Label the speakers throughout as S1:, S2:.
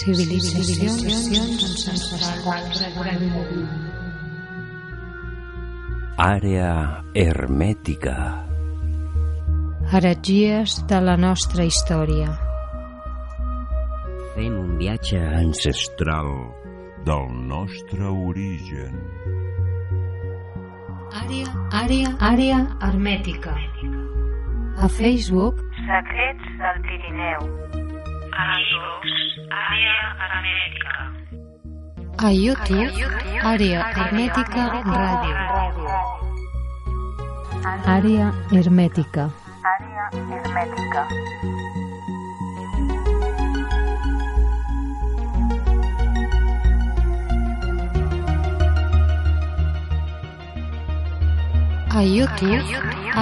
S1: Civilitzacions ancestrals.
S2: Àrea hermètica.
S1: Heretgies de la nostra història.
S2: Fem un viatge
S3: ancestral del nostre origen.
S1: Àrea, àrea, àrea hermètica. A Facebook,
S4: Secrets del Pirineu. A iVox, àrea hermètica.
S1: a YouTube, àrea hermètica ràdio. Àrea hermètica.
S4: Àrea hermètica.
S1: A YouTube,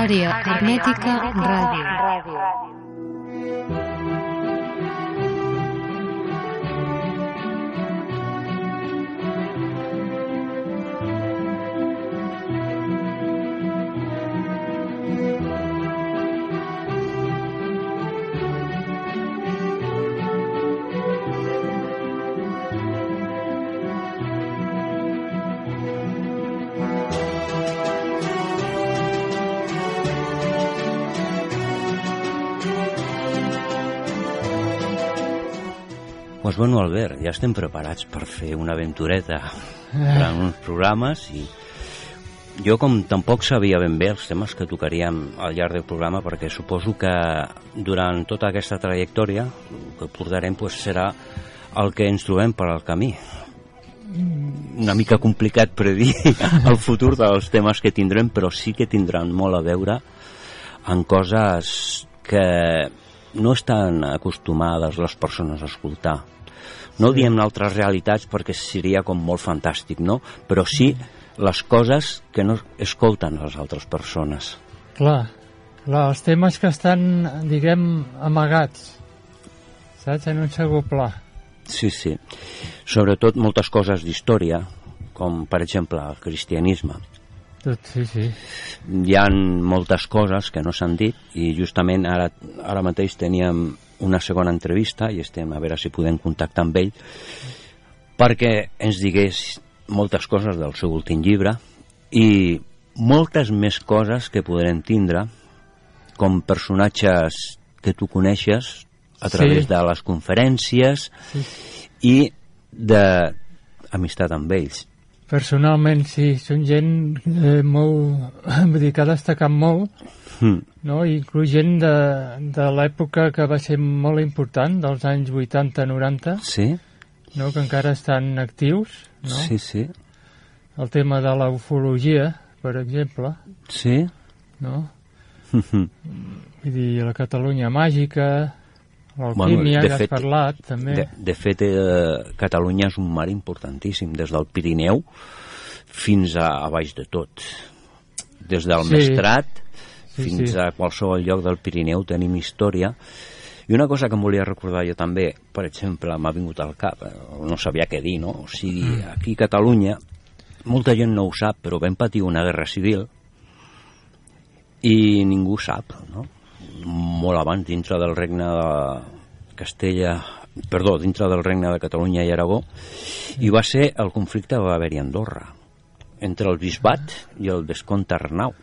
S1: àrea hermètica ràdio.
S2: Doncs bueno, Albert, ja estem preparats per fer una aventureta durant uns programes i jo com tampoc sabia ben bé els temes que tocaríem al llarg del programa perquè suposo que durant tota aquesta trajectòria el que portarem pues, serà el que ens trobem per al camí una mica complicat predir el futur dels temes que tindrem però sí que tindran molt a veure en coses que no estan acostumades les persones a escoltar. No diem altres realitats perquè seria com molt fantàstic, no? Però sí les coses que no escolten les altres persones.
S5: Clar, clar, els temes que estan, diguem, amagats, saps, en un segon pla.
S2: Sí, sí. Sobretot moltes coses d'història, com per exemple el cristianisme.
S5: Tot, sí, sí.
S2: Hi ha moltes coses que no s'han dit i justament ara, ara mateix teníem una segona entrevista i estem a veure si podem contactar amb ell perquè ens digués moltes coses del seu últim llibre i moltes més coses que podrem tindre com personatges que tu coneixes a través
S5: Sí.
S2: de les conferències
S5: Sí.
S2: i d'amistat amb ells.
S5: Personalment, sí, són gent eh, molt, vull dir, que ha destacat molt,
S2: Hm.
S5: no? Inclús gent de, de l'època que va ser molt important, dels anys 80-90,
S2: Sí,
S5: no? que encara estan actius, no?
S2: sí, sí,
S5: El tema de la ufologia, per exemple,
S2: sí.
S5: no?
S2: Hm.
S5: Vull dir, la Catalunya màgica, l'alquímia,
S2: Bueno,
S5: ja has parlat, també.
S2: De, de fet, eh, Catalunya és un mar importantíssim, des del Pirineu fins a, a baix de tot. Des del
S5: Sí.
S2: Mestrat
S5: Sí,
S2: fins
S5: sí.
S2: a qualsevol lloc del Pirineu tenim història. I una cosa que em volia recordar jo també, per exemple, m'ha vingut al cap, eh, no sabia què dir, no? O sigui,
S5: Mm.
S2: aquí a Catalunya, molta gent no ho sap, però vam patir una guerra civil i ningú sap, no? Molt abans, dintre del regne de Castella, perdó, dintre del regne de Catalunya i Aragó, i va ser el conflicte que va haver-hi a Andorra, entre el bisbat i el vescomte Arnau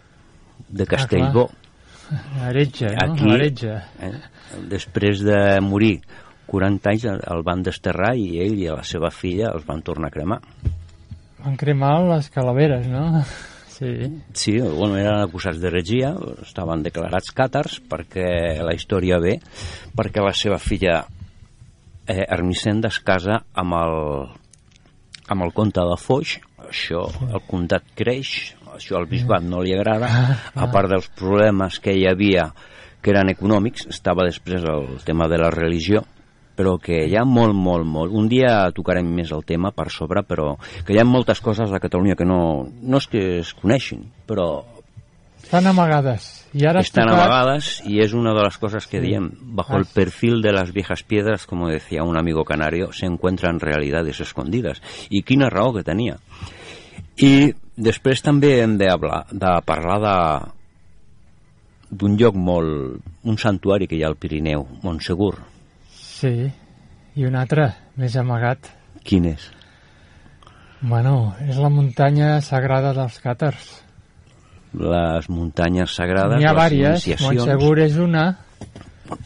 S2: de Castellbó.
S5: Heretge, no?
S2: Aquí,
S5: L'heretge.
S2: eh, després de morir 40 anys el- el van desterrar i ell i la seva filla els van tornar a cremar.
S5: Van cremar les calaveres, no? Sí.
S2: Sí, bueno, eren acusats d'heretgia, estaven declarats càtars perquè la història ve, perquè la seva filla eh, Ermicenda es casa amb el, amb el comte de Foix, això, el comtat creix, això al bisbat no li agrada, a part dels problemes que hi havia que eren econòmics, estava després el tema de la religió, però que hi ha molt, molt, molt. Un dia tocarem més el tema per sobre, però que hi ha moltes coses a Catalunya que no, no és que es coneixin, però
S5: Estan amagades. I ara has
S2: están
S5: tocat...
S2: amagadas y es una de las cosas que diem. Bajo el
S5: Has-
S2: perfil de las viejas piedras, como decía un amigo canario, se encuentran realidades escondidas. I quina raó que tenia. I després també hem de, hablar, de parlar de d'un lloc molt... un santuari que hi ha al Pirineu, Montsegur.
S5: Sí, I un altre, més amagat.
S2: Quin és?
S5: Bueno, és la muntanya sagrada dels càtars.
S2: Les muntanyes sagrades,
S5: N'hi ha diverses. Montsegur és una,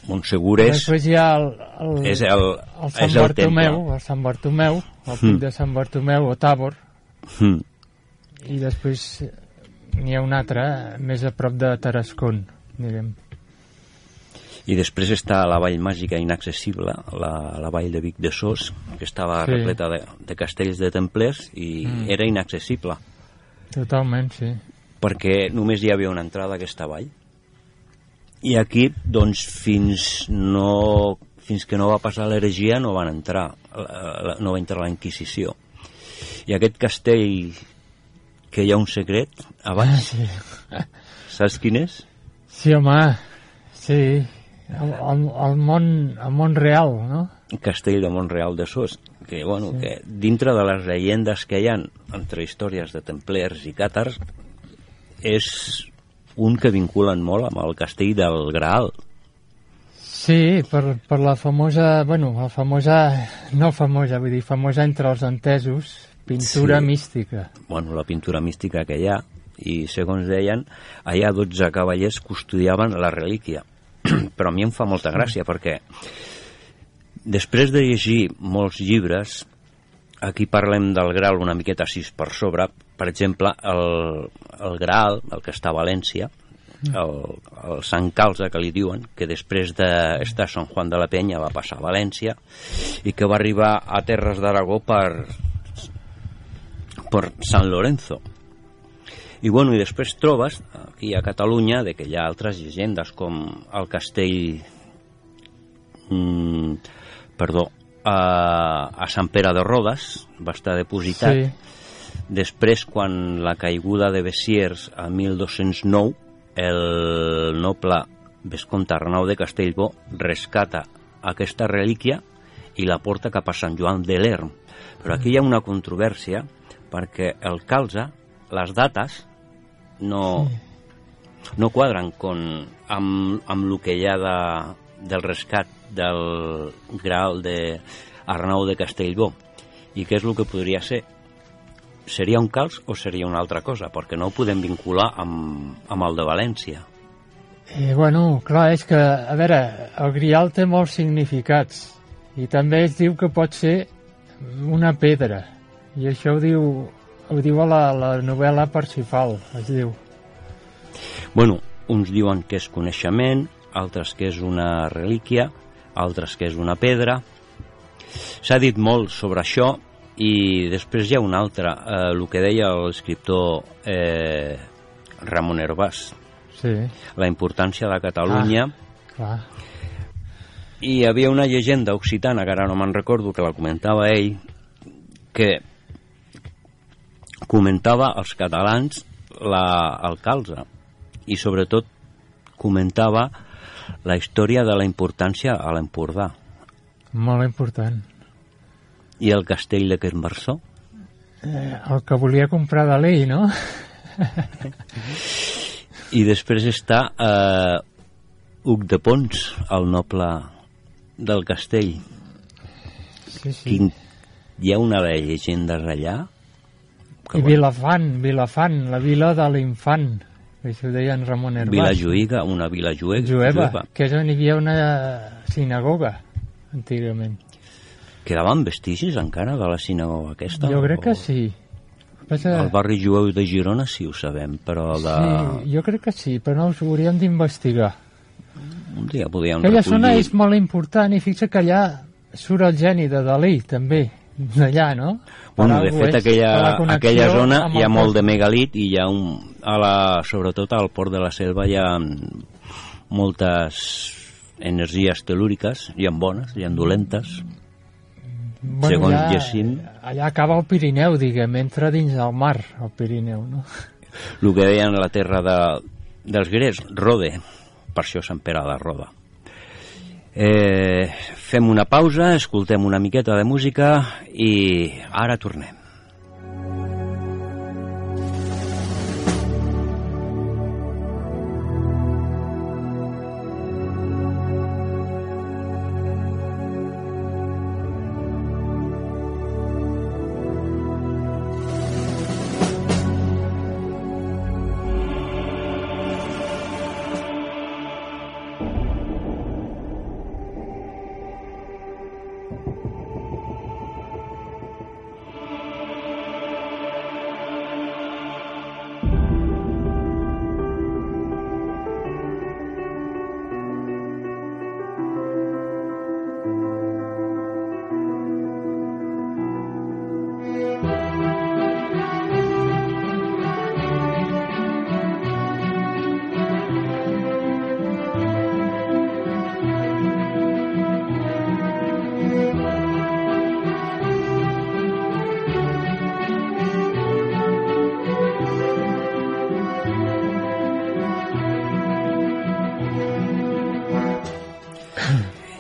S2: Montsegur és,
S5: després hi ha el, el,
S2: és el,
S5: el Sant
S2: és el
S5: Bartomeu,
S2: temple.
S5: el Sant Bartomeu, el pic
S2: Mm.
S5: de Sant Bartomeu o Tàbor,
S2: Mm.
S5: I després n'hi ha un altre més a prop de Tarascon, diguem.
S2: I després està la vall màgica inaccessible, la, la vall de Vic de Sos, que estava
S5: Sí.
S2: repleta de, de castells de templers i
S5: Mm.
S2: era inaccessible,
S5: Totalment, sí.
S2: perquè només hi havia una entrada a aquesta vall. I aquí, doncs, fins, no, fins que no va passar l'heregia no van entrar, no va entrar la Inquisició. I aquest castell, que hi ha un secret a baix,
S5: Sí,
S2: saps quin és?
S5: sí home, sí. El, el, el, món, el món real, no?
S2: castell de Montreal de Sos, que, bueno, sí. que dintre de les llegendes que hi ha entre històries de templers i càtars, és un que vinculen molt amb el castell del Graal.
S5: Sí, per, per la famosa, bueno, la famosa, no famosa, vull dir, famosa entre els entesos, pintura
S2: Sí.
S5: mística.
S2: Bueno, la pintura mística que hi ha, i segons deien, allà 12 cavallers custodiaven la relíquia. Però a mi em fa molta gràcia, perquè després de llegir molts llibres, aquí parlem del Graal una miqueta així per sobre, per exemple, el, el Graal, el que està a València, el, el Sant Calze, que li diuen, que després d'estar a Sant Juan de la Penya va passar a València i que va arribar a Terres d'Aragó per, per Sant Lorenzo. I, bueno, i després trobes, aquí a Catalunya, de que hi ha altres llegendes, com el castell... Mm, perdó, a, a Sant Pere de Rodes, va estar depositat.
S5: Sí,
S2: Després, quan la caiguda de Bessiers a 1209, el noble vescomte Arnau de Castellbó rescata aquesta relíquia i la porta cap a Sant Joan de l'Erm. Però aquí hi ha una controvèrsia perquè el calze, les dates, no, no quadren con, amb, amb el que hi ha de, del rescat del Graal de Arnau de Castellbó. I què és el que podria ser? Seria un calç o seria una altra cosa? Perquè no ho podem vincular amb, amb el de València.
S5: I, bueno, clar, és que, a veure, el grial té molts significats i també es diu que pot ser una pedra i això ho diu, ho diu a la, la novel·la Parsifal, es diu.
S2: Bueno, uns diuen que és coneixement, altres que és una relíquia, altres que és una pedra. S'ha dit molt sobre això i després hi ha un altre, eh, el que deia l'escriptor eh, Ramon Herbàs,
S5: Sí,
S2: la importància de Catalunya
S5: clar.
S2: i hi havia una llegenda occitana, que ara no me'n recordo, que la comentava ell, que comentava als catalans la, el calze i sobretot comentava la història de la importància a l'Empordà
S5: Molt important.
S2: i el castell de Quermarsó
S5: Eh, el que volia comprar de l'ell, no?
S2: i després està eh, Huc de Pons, el noble del castell
S5: Sí, sí.
S2: Quin, hi ha una de llegendes allà
S5: I Vilafant, Vilafant, la vila de l'infant, que això ho deia en Ramon Herbàs.
S2: Vila Juïga, una vila jueva,
S5: Jueva, que és on hi havia una sinagoga, antigament.
S2: Quedaven vestigis encara de la sinagoga aquesta?
S5: Jo crec que
S2: O-
S5: sí. Passa...
S2: El barri jueu de Girona sí ho sabem, però de...
S5: Sí, jo crec que sí, però no us ho hauríem d'investigar.
S2: Un dia podíem
S5: Aquella zona
S2: recollir...
S5: és molt important i fixa que allà surt el geni de Dalí, també, d'allà, no?
S2: Bueno, de fet, aquella, aquella zona hi ha molt de megalit i hi ha un... A la, sobretot al port de la selva hi ha moltes energies telúriques, hi ha bones, hi ha dolentes.
S5: Bueno,
S2: segons
S5: allà,
S2: llegint.
S5: Allà acaba el Pirineu, diguem, entra dins del mar, el Pirineu, no?
S2: El que deien la terra de, dels grecs, Rode, per això Sant Pere de Roda. Eh, fem una pausa, escoltem una miqueta de música i ara tornem.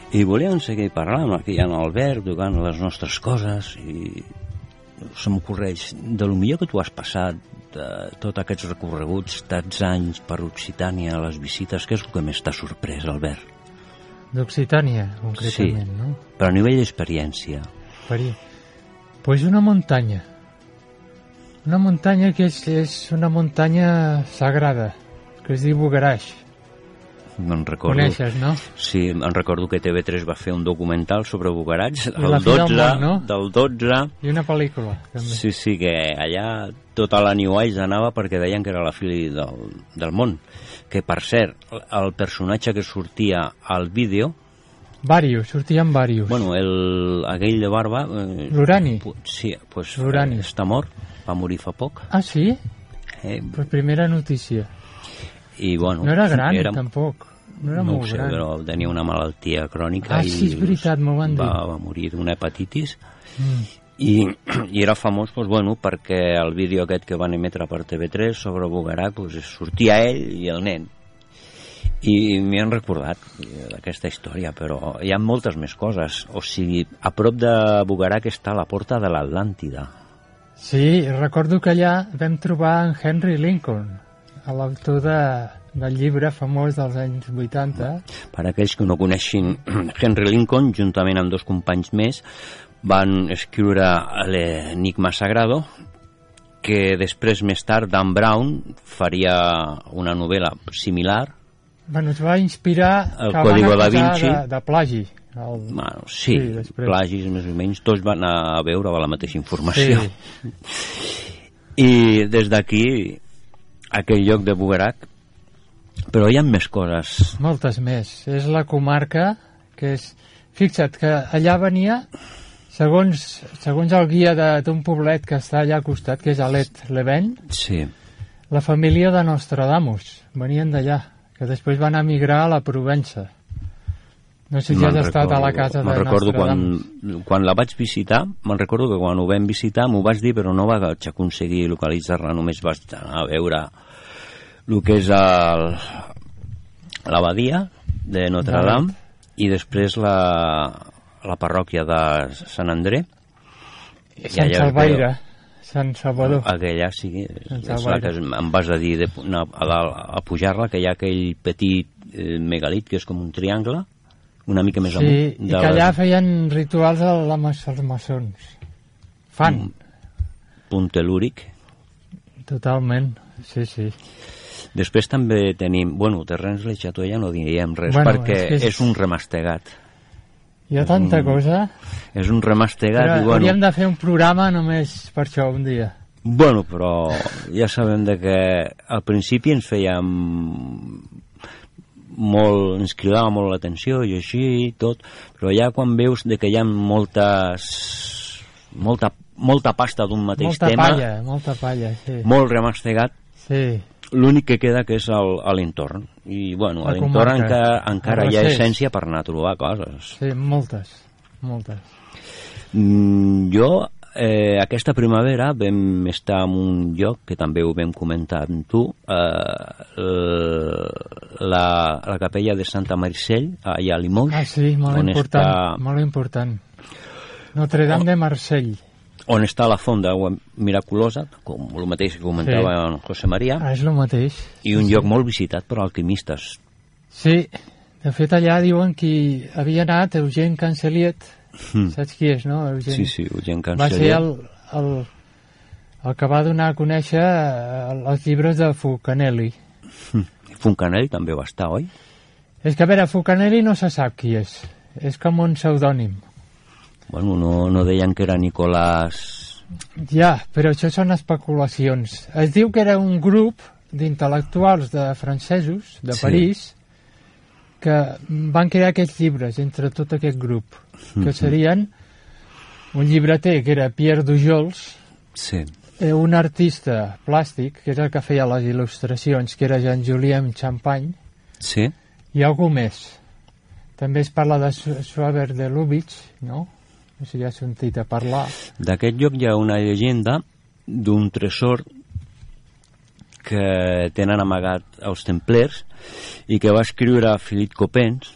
S2: I volíem seguir parlant aquí en Albert, tocant les nostres coses i se m'ocorreix de lo millor que tu has passat de tots aquests recorreguts, tants anys per Occitània, les visites, què és el que més t'ha sorprès, Albert?
S5: D'Occitània, concretament, no?
S2: Però a nivell d'experiència.
S5: Parí. Pues una muntanya. Una muntanya que és, és una muntanya sagrada, que es diu Bugaraix.
S2: Me'n recordo...
S5: Coneixes, no?
S2: Sí, em recordo que TV3 va fer un documental sobre Bugarats, el
S5: fi del
S2: 12,
S5: món, no?
S2: del 12,
S5: I una pel·lícula, també.
S2: Sí, sí, que allà tota la New Age anava perquè deien que era la fi del, del món. Que, per cert, el personatge que sortia al vídeo,
S5: Varios, sortien Varios.
S2: bueno, el, aquell de barba... Eh,
S5: L'Urani.
S2: Sí, pues,
S5: L'Urani.
S2: eh, està mort, va morir fa poc.
S5: Ah, sí?
S2: Eh,
S5: Pues primera notícia.
S2: I, bueno,
S5: No era gran,
S2: era,
S5: tampoc. No era
S2: no ho
S5: molt
S2: sé,
S5: gran.
S2: però tenia una malaltia crònica
S5: Ah,
S2: i
S5: sí, és veritat, m'ho van dir.
S2: va, va morir d'una hepatitis
S5: Mm.
S2: i, i era famós doncs, bueno, perquè el vídeo aquest que van emetre per TV3 sobre Bugarak doncs, sortia ell i el nen i m'hi han recordat eh, d'aquesta història però hi ha moltes més coses o sigui, a prop de Bugarak està la porta de l'Atlàntida
S5: Sí, recordo que allà vam trobar en Henry Lincoln, a l'autor de, del llibre famós dels anys 80.
S2: Per aquells que no coneixin Henry Lincoln, juntament amb dos companys més, van escriure l'Enigma Sagrado, que després, més tard, Dan Brown faria una novel·la similar.
S5: Bueno, es va inspirar
S2: El Código da Vinci.
S5: de, de plagi. El...
S2: Bueno, sí,
S5: Sí, després.
S2: plagis més o menys, tots van a veure la mateixa informació.
S5: Sí.
S2: I des d'aquí, aquell lloc de Bugarak, però hi ha més coses.
S5: Moltes més. És la comarca que és... Fixa't que allà venia, segons, segons el guia d'un poblet que està allà al costat, que és Alet Leven,
S2: Sí,
S5: la família de Nostradamus. Venien d'allà, que després van emigrar a la Provença. No sé si has estat a la casa de
S2: recordo quan,
S5: Nostradamus.
S2: quan la vaig visitar, me'n recordo que quan ho vam visitar m'ho vaig dir, però no vaig aconseguir localitzar-la, només vaig anar a veure el que és l'abadia de Notre. Dame i després la, la parròquia de Sant André.
S5: Sant Salvaire, Sant Salvador.
S2: Aquella, sí,
S5: Sant
S2: és la que em vas a dir de, anar a, dalt a pujar-la, que hi ha aquell petit eh, megalit que és com un triangle, una mica més
S5: Sí,
S2: amunt.
S5: i
S2: de
S5: que allà
S2: les-
S5: feien rituals a la, als maçons. Fan,
S2: Mm. punt telúric.
S5: totalment. Sí, sí.
S2: Després també tenim, bueno, Terrens Le Chateau ja no diem res,
S5: Bueno,
S2: perquè
S5: és és-
S2: és... un remastegat.
S5: Hi ha tanta cosa.
S2: És un remastegat
S5: Però
S2: i, bueno,
S5: hauríem de fer un programa només per això un dia.
S2: bueno, però ja sabem de que al principi ens fèiem molt, ens cridava molt l'atenció i així i tot, però ja quan veus de que hi ha moltes molta, molta pasta d'un mateix
S5: molta
S2: tema,
S5: palla, molta palla, sí.
S2: molt remastegat,
S5: Sí,
S2: l'únic que queda que és l'entorn i bueno, l'entorn
S5: comarca.
S2: encara, hi ha essència per anar a trobar coses
S5: sí, moltes, moltes.
S2: mm, jo eh, aquesta primavera vam estar en un lloc que també ho vam comentar amb tu eh, la, la capella de Santa Maricel allà a Limoges
S5: Ah, sí, molt important,
S2: està,
S5: molt important. Notre Dame de Marsell.
S2: On està la font d'aigua miraculosa com el mateix que comentava
S5: Sí.
S2: en José María
S5: Ah, és el mateix.
S2: i un lloc molt visitat per alquimistes
S5: Sí, de fet allà diuen que havia anat Eugene Canceliet,
S2: Mm.
S5: saps qui és, no? Eugene?
S2: sí, sí, gent
S5: Va ser el, el, el que va donar a conèixer eh, els llibres de Fulcanelli.
S2: Foncanell també va estar, oi?
S5: És que, a veure, Fulcanelli no se sap qui és. És com un pseudònim.
S2: Bueno, no, no deien que era Nicolás...
S5: Ja, però això són especulacions. Es diu que era un grup d'intel·lectuals de francesos, de
S2: Sí.
S5: París, que van crear aquests llibres entre tot aquest grup, que serien un llibreter que era Pierre Dujols,
S2: Sí.
S5: eh, un artista plàstic, que és el que feia les il·lustracions, que era Jean-Julien Champagne,
S2: Sí?
S5: i algú més. També es parla de Suaver de Lubitsch, no? No sé si has sentit a parlar.
S2: D'aquest lloc hi ha una llegenda d'un tresor que tenen amagat els templers i que va escriure Philippe Copens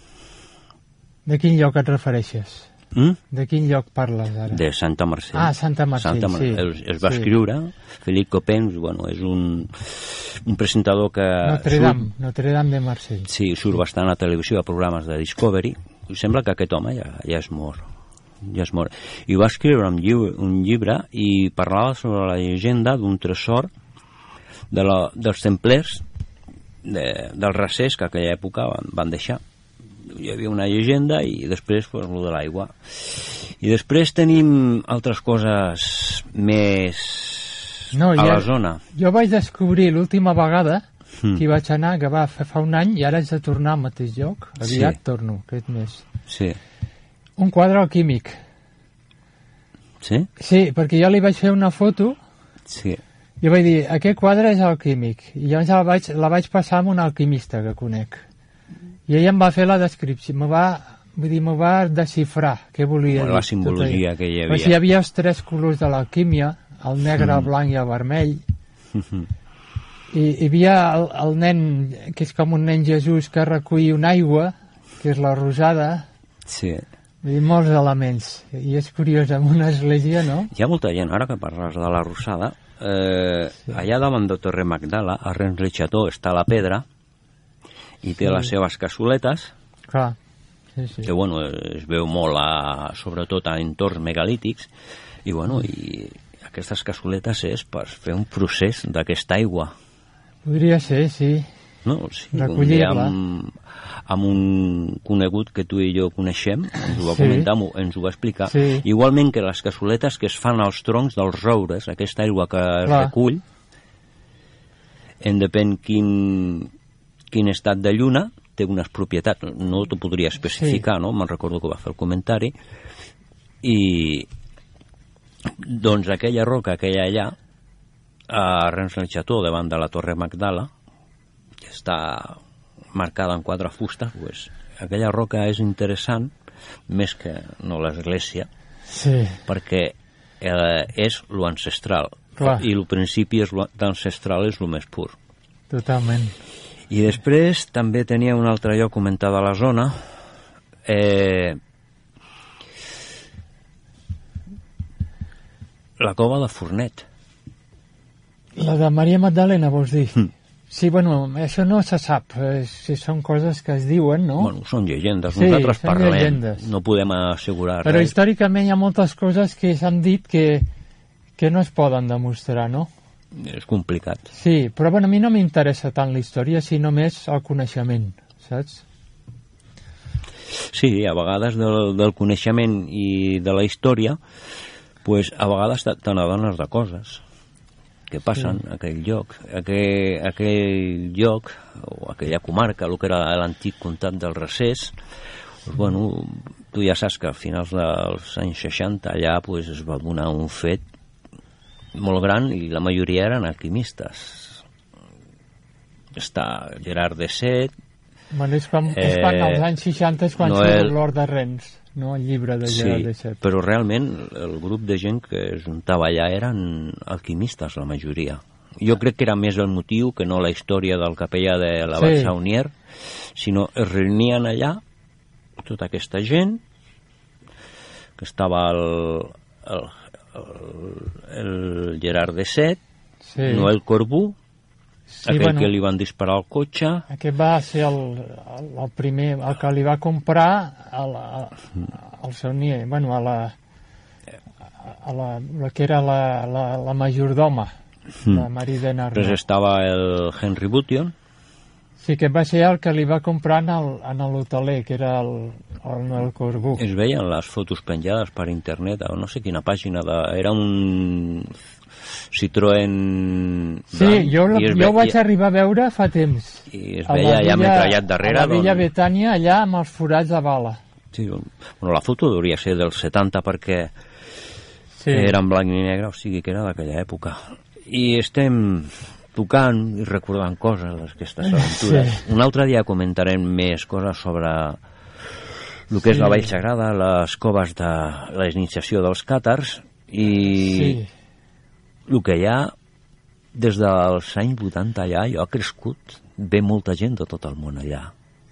S5: De quin lloc et refereixes?
S2: Mm?
S5: De quin lloc parles ara?
S2: de Santa Mercè.
S5: Ah, Santa Mercè,
S2: Santa Mer-
S5: sí.
S2: Es, es va
S5: Sí.
S2: escriure, Felip Copens, bueno, és un, un presentador que
S5: Notre Dame, Notre Dame de Marsella.
S2: Sí, surt bastant a televisió, a programes de Discovery, i sembla que aquest home ja, ja és mort. Ja és mort. I va escriure un llibre, un llibre i parlava sobre la llegenda d'un tresor de la, dels templers de, dels recers que aquella època van, van deixar. Hi havia una llegenda i després pues, lo de l'aigua. I després tenim altres coses més
S5: No,
S2: a
S5: ja-
S2: la zona.
S5: Jo vaig descobrir l'última vegada
S2: Mm.
S5: que hi vaig anar, que va fer fa un any, i ara haig de tornar al mateix lloc. Aviat
S2: Sí.
S5: torno, aquest mes.
S2: Sí.
S5: Un quadre alquímic.
S2: Sí?
S5: Sí, perquè jo li vaig fer una foto
S2: Sí.
S5: i vaig dir, aquest quadre és alquímic. I llavors la vaig, la vaig passar a un alquimista que conec. I ell em va fer la descripció, me va, vull dir, me va desxifrar què volia
S2: Bueno,
S5: dir.
S2: la simbologia que hi havia.
S5: sigui, hi havia els tres colors de l'alquímia, el negre, el
S2: Mm.
S5: blanc i el vermell. I hi havia el, el nen, que és com un nen Jesús que recull una aigua, que és la rosada,
S2: Sí.
S5: I molts elements. I és curiós, en una església, no?
S2: Hi ha molta gent, ara que parles de la Rosada, eh, allà davant de Torre Magdala, a Rens de Cható, està la pedra, i té
S5: Sí.
S2: les seves cassoletes,
S5: Clar, sí, sí.
S2: que bueno, es veu molt, a, sobretot a entorns megalítics, i bueno, i aquestes cassoletes és per fer un procés d'aquesta aigua.
S5: Podria ser, sí.
S2: No? Sí,
S5: Recollir-la.
S2: un dia amb, amb un conegut que tu i jo coneixem, ens ho va
S5: Sí.
S2: comentar, ens ho va explicar.
S5: Sí.
S2: Igualment que les cassoletes que es fan als troncs dels roures, aquesta aigua que es
S5: Clar.
S2: recull, en depèn quin, quin estat de lluna, té unes propietats, no t'ho podria especificar, no? Me'n recordo que va fer el comentari, i doncs aquella roca que hi ha allà, a Rens del Cható, davant de la Torre Magdala, que està marcada en quatre fustes, pues, aquella roca és interessant, més que no l'església,
S5: Sí,
S2: perquè eh, és lo ancestral.
S5: Clar.
S2: I el principi és lo ancestral és el més pur.
S5: totalment.
S2: I després també tenia un altre lloc comentat a la zona, eh, la cova de Fornet.
S5: La de Maria Magdalena, vols dir?
S2: Mm.
S5: Sí, bueno, això no se sap. Eh, si són coses que es diuen, no?
S2: Bueno, són llegendes,
S5: Sí,
S2: nosaltres
S5: són
S2: parlem,
S5: llegendes.
S2: no podem assegurar
S5: Però
S2: res.
S5: històricament hi ha moltes coses que s'han dit que, que no es poden demostrar, no?
S2: És complicat.
S5: Sí, però bueno, a mi no m'interessa tant la història, sinó més el coneixement, saps?
S2: Sí, a vegades del, del coneixement i de la història, pues, a vegades n'adones de coses que passen
S5: Sí.
S2: a aquell lloc. Aquell, aquell lloc, o aquella comarca, el que era l'antic comtat del Recés, pues, bueno, tu ja saps que a finals dels anys 60 allà pues, es va donar un fet molt gran i la majoria eren alquimistes. Està Gerard de Set,
S5: Bueno, és, quan, és
S2: Eh,
S5: quan als anys 60 és quan
S2: Noel-
S5: surt l'Hort de Rens, no? El llibre de Gerard de Set.
S2: però realment el grup de gent que es juntava allà eren alquimistes, la majoria. Jo crec que era més el motiu que no la història del capellà de la
S5: Sí.
S2: sí. Saunier, sinó es reunien allà tota aquesta gent que estava el, el, el, el Gerard de Set,
S5: Sí.
S2: Noel Corbú,
S5: sí,
S2: aquell
S5: bueno,
S2: que li van disparar al cotxe,
S5: Aquest va ser el, el, el primer, el que li va comprar a la, a, al Saunier, bueno, a la, a la, la que era la, la, la majordoma, la Maridena
S2: després
S5: Arnau.
S2: estava el Henry Bution,
S5: Sí, que va ser el que li va comprar en l'hoteler, que era el, el Noel Corbú.
S2: Es veien les fotos penjades per internet, a no sé quina pàgina, de, era un Citroën...
S5: Sí,
S2: blanc,
S5: jo, la, jo ho vaig arribar a veure fa temps.
S2: I es veia allà
S5: villa-
S2: metrallat darrere.
S5: A la Villa
S2: doncs,
S5: Betània, allà amb els forats de bala.
S2: sí, bueno, la foto hauria ser dels 70 perquè
S5: Sí.
S2: era en blanc i negre, o sigui que era d'aquella època. I estem tocant i recordant coses d'aquestes aventures.
S5: Sí.
S2: Un altre dia comentarem més coses sobre el que és
S5: Sí.
S2: la Vall Sagrada, les coves de la iniciació dels càtars i
S5: Sí,
S2: el que hi ha des dels anys 80 allà, jo ha crescut, ve molta gent de tot el món allà.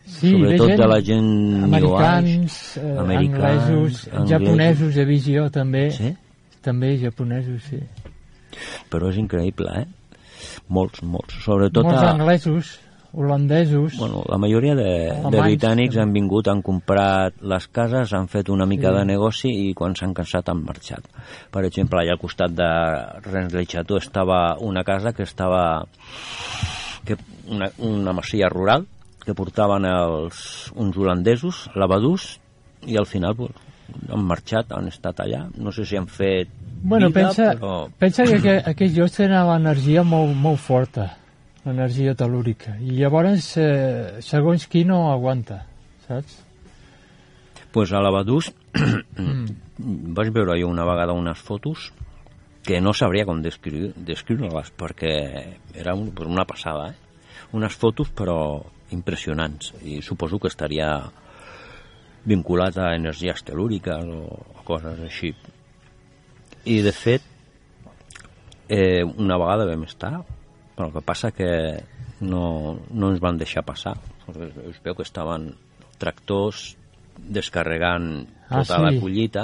S5: Sí,
S2: Sobretot de la gent
S5: americans, eh,
S2: americans,
S5: anglesos,
S2: anglesos.
S5: japonesos he vist jo també.
S2: Sí?
S5: També japonesos, sí.
S2: Però és increïble, eh? Molts, molts. Sobretot
S5: Molts
S2: a...
S5: anglesos, holandesos.
S2: Bueno, la majoria de, de britànics
S5: també.
S2: han vingut, han comprat les cases, han fet una mica
S5: Sí.
S2: de negoci i quan s'han cansat han marxat. Per exemple, allà al costat de Rennes Chateau estava una casa que estava que una, una masia rural que portaven els, uns holandesos, lavadurs, i al final pues, han marxat, han estat allà. No sé si han fet
S5: Bueno,
S2: vida,
S5: pensa,
S2: però...
S5: pensa que aqu- aquests llocs tenen l'energia molt, molt forta, l'energia telúrica, i llavors eh, segons qui no aguanta, saps?
S2: pues a Lavadús vaig veure jo una vegada unes fotos que no sabria com descriure- descriure-les perquè era un, pues una passada, eh? Unes fotos però impressionants i suposo que estaria vinculat a energies telúriques o, o coses així. I de fet, eh, una vegada vam estar, però el que passa que no, no ens van deixar passar. Es veu que estaven tractors descarregant
S5: Ah,
S2: tota
S5: sí.
S2: la collita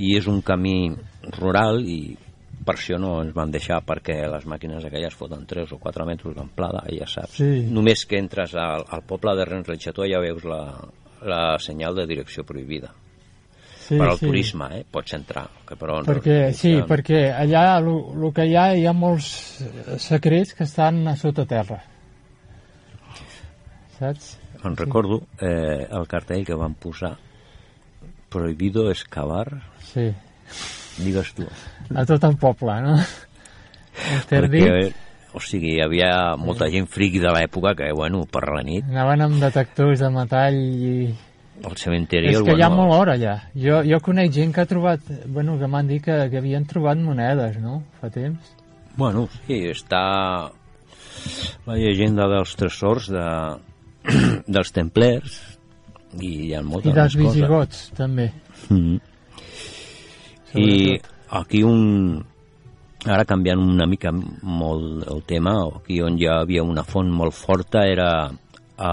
S2: i és un camí rural i per això no ens van deixar perquè les màquines aquelles foten 3 o 4 metres d'amplada ja saps.
S5: Sí.
S2: Només que entres al, al poble de Rens ja veus la, la senyal de direcció prohibida.
S5: Sí,
S2: per al
S5: sí.
S2: turisme, eh? Pots entrar. Que però no-
S5: Perquè, sí,
S2: ja-
S5: perquè allà el que hi ha, hi ha molts eh, secrets que estan a sota terra. Saps?
S2: Me'n recordo eh, el cartell que van posar prohibido excavar,
S5: Sí.
S2: digues tu.
S5: A tot el poble, no? Interdit.
S2: Perquè, o sigui, hi havia molta gent friqui de l'època que, bueno, per la nit,
S5: Anaven amb detectors de metall i...
S2: al cementeri...
S5: És que hi ha molt or allà. Jo, jo conec gent que ha trobat... Bueno, que m'han dit que, que havien trobat monedes, no? Fa temps.
S2: Bueno, sí, està la llegenda dels tresors de, dels templers i hi ha moltes
S5: I dels
S2: més coses.
S5: visigots, també.
S2: Mm. I
S5: Sobretot.
S2: aquí un... Ara canviant una mica molt el tema, aquí on hi havia una font molt forta era a,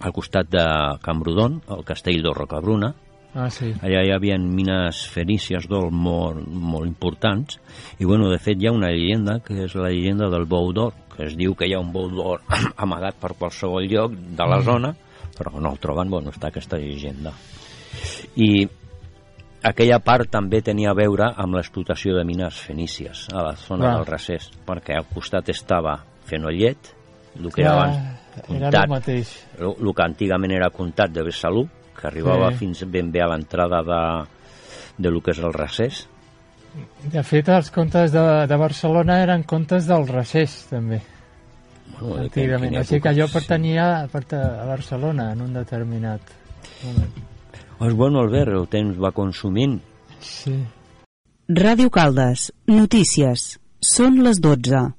S2: al costat de Camprodon, el castell de Rocabruna.
S5: Ah, sí.
S2: Allà hi havia mines fenícies d'or molt, molt importants i, bueno, de fet hi ha una llegenda que és la llegenda del bou d'or, que es diu que hi ha un bou d'or amagat per qualsevol lloc de la zona, però no el troben, bueno, està aquesta llegenda. I aquella part també tenia a veure amb l'explotació de mines fenícies a la zona
S5: Clar.
S2: del Racés, perquè al costat estava Fenollet, el que era abans
S5: era el
S2: comtat,
S5: mateix.
S2: el, el que antigament era comtat de Besalú, que arribava
S5: Sí.
S2: fins ben bé a l'entrada de, de lo que és el Racés.
S5: De fet, els contes de, de Barcelona eren contes del Racés, també,
S2: Bueno,
S5: antigament. Així que allò
S2: sí.
S5: pertanyia perta- a Barcelona en un determinat moment.
S2: Pues bueno, Albert, el temps va consumint.
S5: Sí.
S6: Ràdio Caldes. Notícies. Són les 12.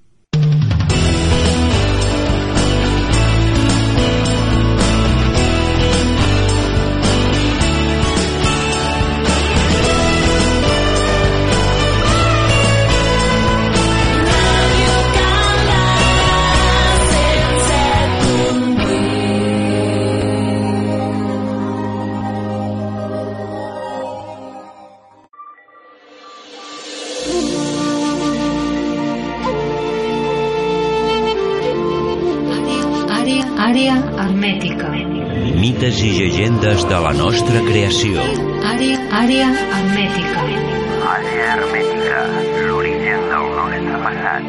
S3: De la nostra creació.
S1: Àrea, àrea hermètica.
S4: Àrea hermètica, l'origen del nostre passat.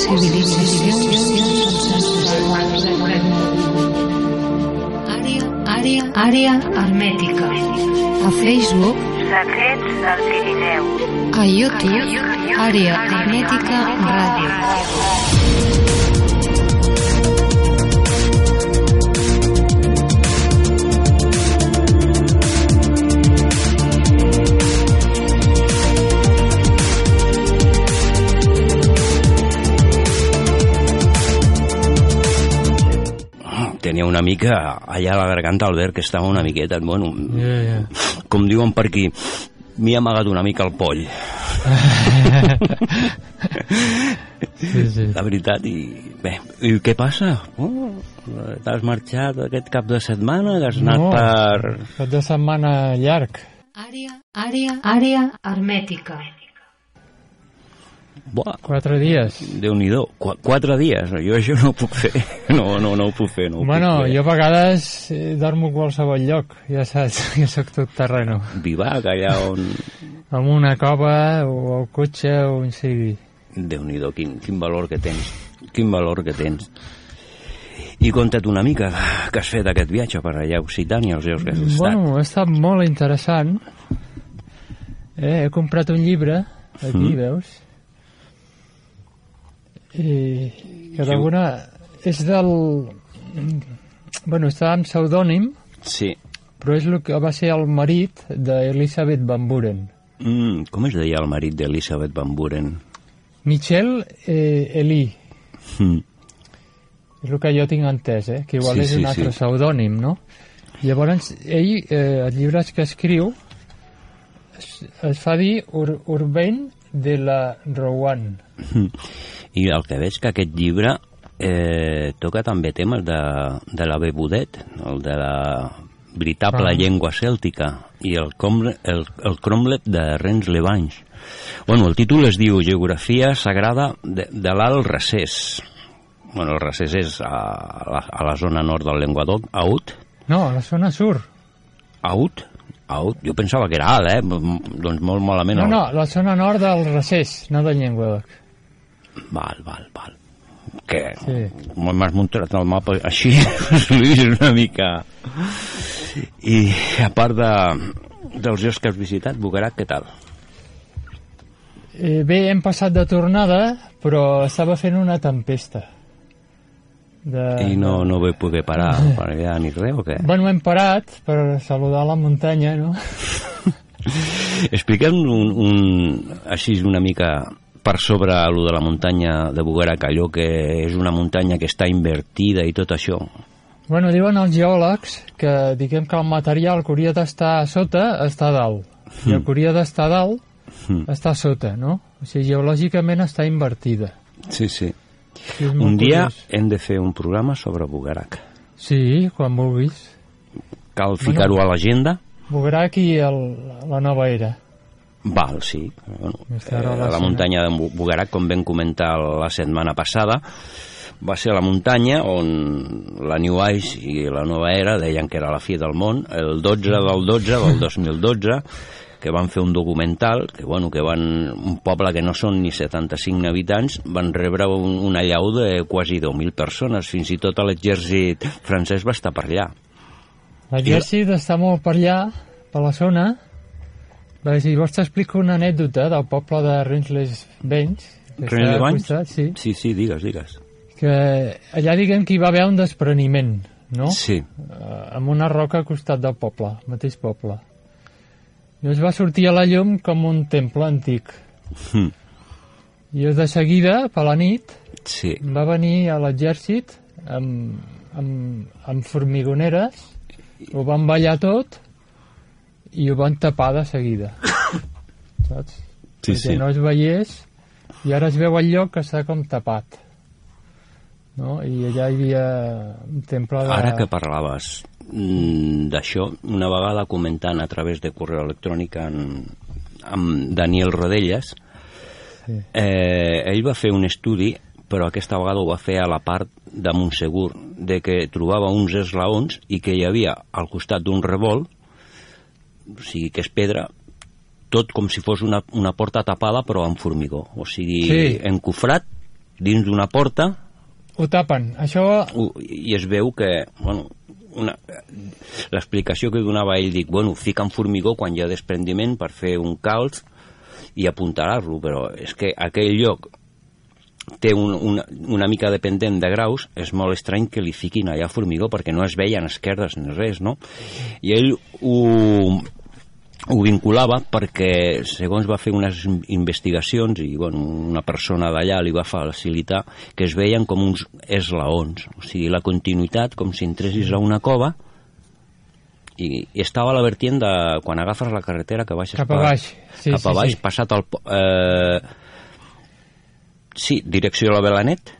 S4: Civilitzacions.
S1: Àrea, àrea, àrea hermètica. A Facebook,
S4: Secrets del Pirineu.
S1: a YouTube, àrea hermètica ràdio.
S2: Tenia una mica allà a la garganta, Albert, que estava una miqueta, bueno,
S5: Ja, ja.
S2: com diuen per aquí, m'hi ha amagat una mica el poll.
S5: Sí, sí.
S2: La veritat, i bé, i què passa? Oh, T'has marxat aquest cap de setmana? Has anat
S5: No.
S2: per...
S5: Cap de setmana llarg.
S1: Àrea, àrea, àrea hermètica.
S2: Buah,
S5: Quatre dies.
S2: Déu-n'hi-do, Qu quatre dies, jo això no ho puc fer, no, no, no ho puc fer, no ho
S5: bueno,
S2: puc fer.
S5: jo a vegades eh, dormo a qualsevol lloc, ja saps, ja sóc tot terreno.
S2: Vivac, allà on...
S5: En una cova o al cotxe o on sigui.
S2: Déu-n'hi-do, quin, quin valor que tens, quin valor que tens. I conta't una mica que has fet aquest viatge per allà a Occitània, els llocs que has estat.
S5: Bueno, ha estat molt interessant. Eh, he comprat un llibre, aquí,
S2: Mm.
S5: veus? I que d'alguna... És del... Bueno, està en pseudònim,
S2: Sí.
S5: però és el que va ser el marit d'Elisabeth Van Buren.
S2: Mm, com es deia el marit d'Elisabeth Van Buren?
S5: Michel eh, Eli,
S2: Mm.
S5: és el que jo tinc entès, eh? que igual
S2: Sí,
S5: és
S2: sí,
S5: un altre
S2: sí.
S5: pseudònim, no? Llavors, ell, eh, els llibres que escriu, es, es fa dir Ur Urbain de la Rowan.
S2: I el que veig que aquest llibre eh, toca també temes de, de la Bebudet, el de la veritable
S5: Ah.
S2: llengua cèltica i el, comle, el, el cromlet de Rens Levanys. Bueno, el títol es diu Geografia Sagrada de, de l'Alt Recés. Bueno, el Recés és a la, a la zona nord del Llenguadoc, Aut.
S5: No, a la zona sur.
S2: Aut? Aut? Jo pensava que era alt, eh? Doncs molt malament.
S5: No, no, la zona nord del Recés, no del Llenguadoc.
S2: Val, val, val. Que
S5: Sí.
S2: m'has muntat el mapa així, Lluís, una mica... I a part de, dels llocs que has visitat, Bugarat, què tal?
S5: Eh, bé, hem passat de tornada, però estava fent una tempesta. De...
S2: I no, no vaig poder parar per allà ni res, o què?
S5: Bueno, hem parat per saludar la muntanya, no?
S2: Expliquem un, un, així una mica per sobre lo de la muntanya de Bugarac, allò que és una muntanya que està invertida i tot això.
S5: Bueno, diuen els geòlegs que diguem que el material que hauria d'estar a sota està a dalt. I el que hauria d'estar a dalt
S2: Mm.
S5: està a sota, no? O sigui, geològicament està invertida.
S2: Sí, sí.
S5: Sí,
S2: Un dia
S5: curiós.
S2: hem de fer un programa sobre Bugarac.
S5: Sí, quan vulguis.
S2: Cal ficar-ho a l'agenda?
S5: Bugrac i el, la nova era.
S2: Val, sí. Bueno, eh, la
S5: relacionat.
S2: muntanya de Bu- Bugarac, com vam comentar la setmana passada, va ser la muntanya on la New Age i la Nova Era deien que era la fi del món, el 12 del 12 del 2012, que van fer un documental, que, bueno, que van, un poble que no són ni 75 habitants, van rebre un, una llau de quasi 10.000 persones, fins i tot l'exèrcit francès va estar per allà.
S5: L'exèrcit està molt per allà, per la zona. Va dir, vols t'explico una anècdota del poble de Rensles Benys.
S2: Banys?
S5: costat, Sí,
S2: Sí, sí, digues, digues.
S5: que allà diguem que hi va haver un despreniment, no?
S2: Sí,
S5: Eh, amb una roca al costat del poble, mateix poble. Llavors va sortir a la llum com un temple antic.
S2: Hm.
S5: I de seguida, per la nit,
S2: sí.
S5: va venir a l'exèrcit amb, amb, amb formigoneres, ho van ballar tot i ho van tapar de seguida. Saps?
S2: Sí,
S5: Perquè
S2: sí.
S5: no es veiés i ara es veu el lloc que està com tapat. No? I allà hi havia un temple de...
S2: Ara que parlaves mm, d'això, una vegada comentant a través de correu electrònic en, amb Daniel Rodelles,
S5: Sí.
S2: eh, ell va fer un estudi, però aquesta vegada ho va fer a la part de Montsegur, de que trobava uns eslaons i que hi havia al costat d'un revolt, o sigui que és pedra, tot com si fos una, una porta tapada però amb formigó, o sigui,
S5: Sí.
S2: encofrat dins d'una porta
S5: Ho tapen. Això...
S2: I es veu que, bueno, una, l'explicació que donava ell, dic, bueno, fiquen formigó quan hi ha desprendiment per fer un calç i apuntalar-lo, però és que aquell lloc té un, una, una mica dependent de graus, és molt estrany que li fiquin allà formigó perquè no es veien esquerdes ni res, no? I ell ho, ho vinculava perquè, segons va fer unes investigacions i bueno, una persona d'allà li va facilitar que es veien com uns eslaons, o sigui, la continuïtat com si entressis a una cova i, i estava a la vertient de quan agafes la carretera que baixes
S5: Cap a baix. Sí,
S2: cap a
S5: sí,
S2: baix,
S5: sí.
S2: passat el... Eh, Sí, direcció a la Belanet?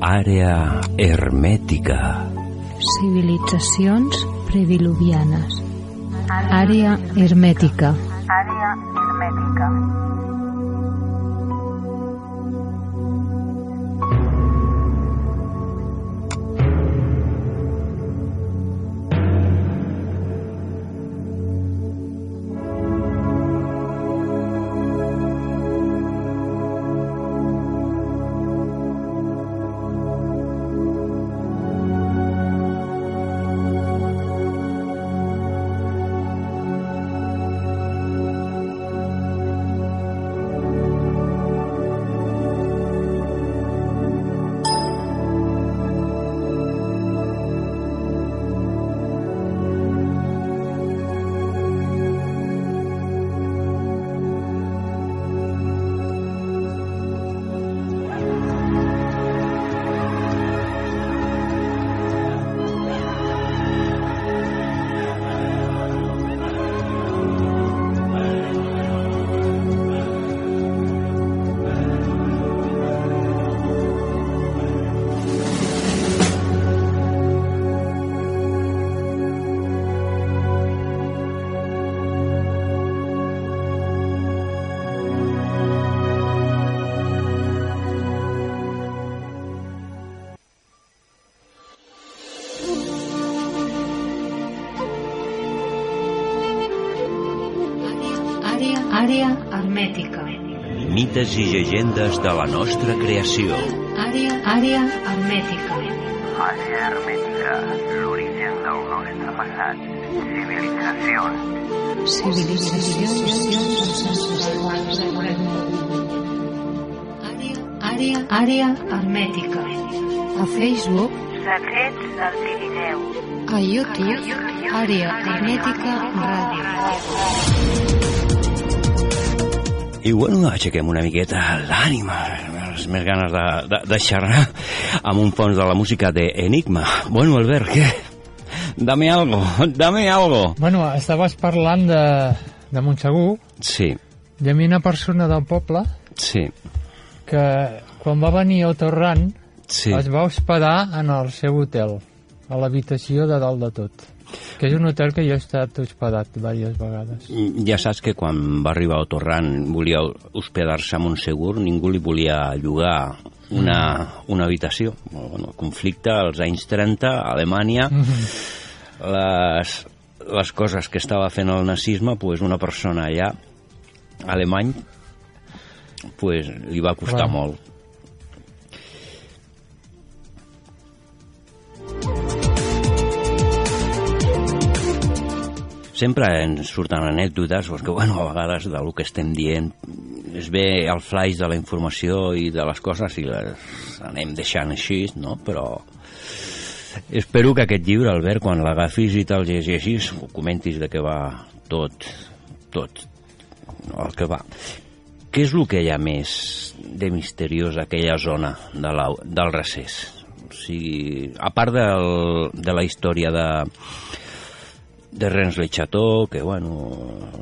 S2: Àrea hermètica.
S1: Civilitzacions prediluvianes. Àrea hermètica.
S7: Àrea hermètica.
S3: Mites i llegendes de la nostra creació.
S1: Àrea, àrea hermètica.
S4: Àrea hermètica. L'origen del nostre passat. Civilitzacions.
S1: Civilitzacions Àrea, àrea, hermètica. A Facebook,
S7: Secrets del Pirineu.
S1: a YouTube, àrea hermètica ràdio.
S2: I bueno, aixequem una miqueta l'ànima, les més ganes de, de, de xerrar amb un fons de la música de Enigma. Bueno, Albert, què? Dame algo, dame algo.
S5: Bueno, estaves parlant de, de Montsegur,
S2: Sí,
S5: i a mi una persona del poble
S2: sí,
S5: que quan va venir a Torrant
S2: sí.
S5: es va hospedar en el seu hotel, a l'habitació de dalt de tot, que és un hotel que jo he estat hospedat diverses vegades.
S2: Ja saps que quan va arribar a Torrant volia hospedar-se en un segur, ningú li volia llogar una, una habitació. Bueno, conflicte als anys 30, a Alemanya, les, les coses que estava fent el nazisme, pues una persona allà, alemany, pues li va costar
S5: Clar.
S2: molt. Sempre ens surten anècdotes perquè, bueno, a vegades del que estem dient es ve el flaix de la informació i de les coses i les anem deixant així, no? Però espero que aquest llibre, Albert, quan l'agafis i te'l llegeixis, ho comentis de què va tot, tot, el que va. Què és el que hi ha més de misteriós a aquella zona de la, del recés? O sigui, a part del, de la història de, de Rens Le Chateau, que, bueno,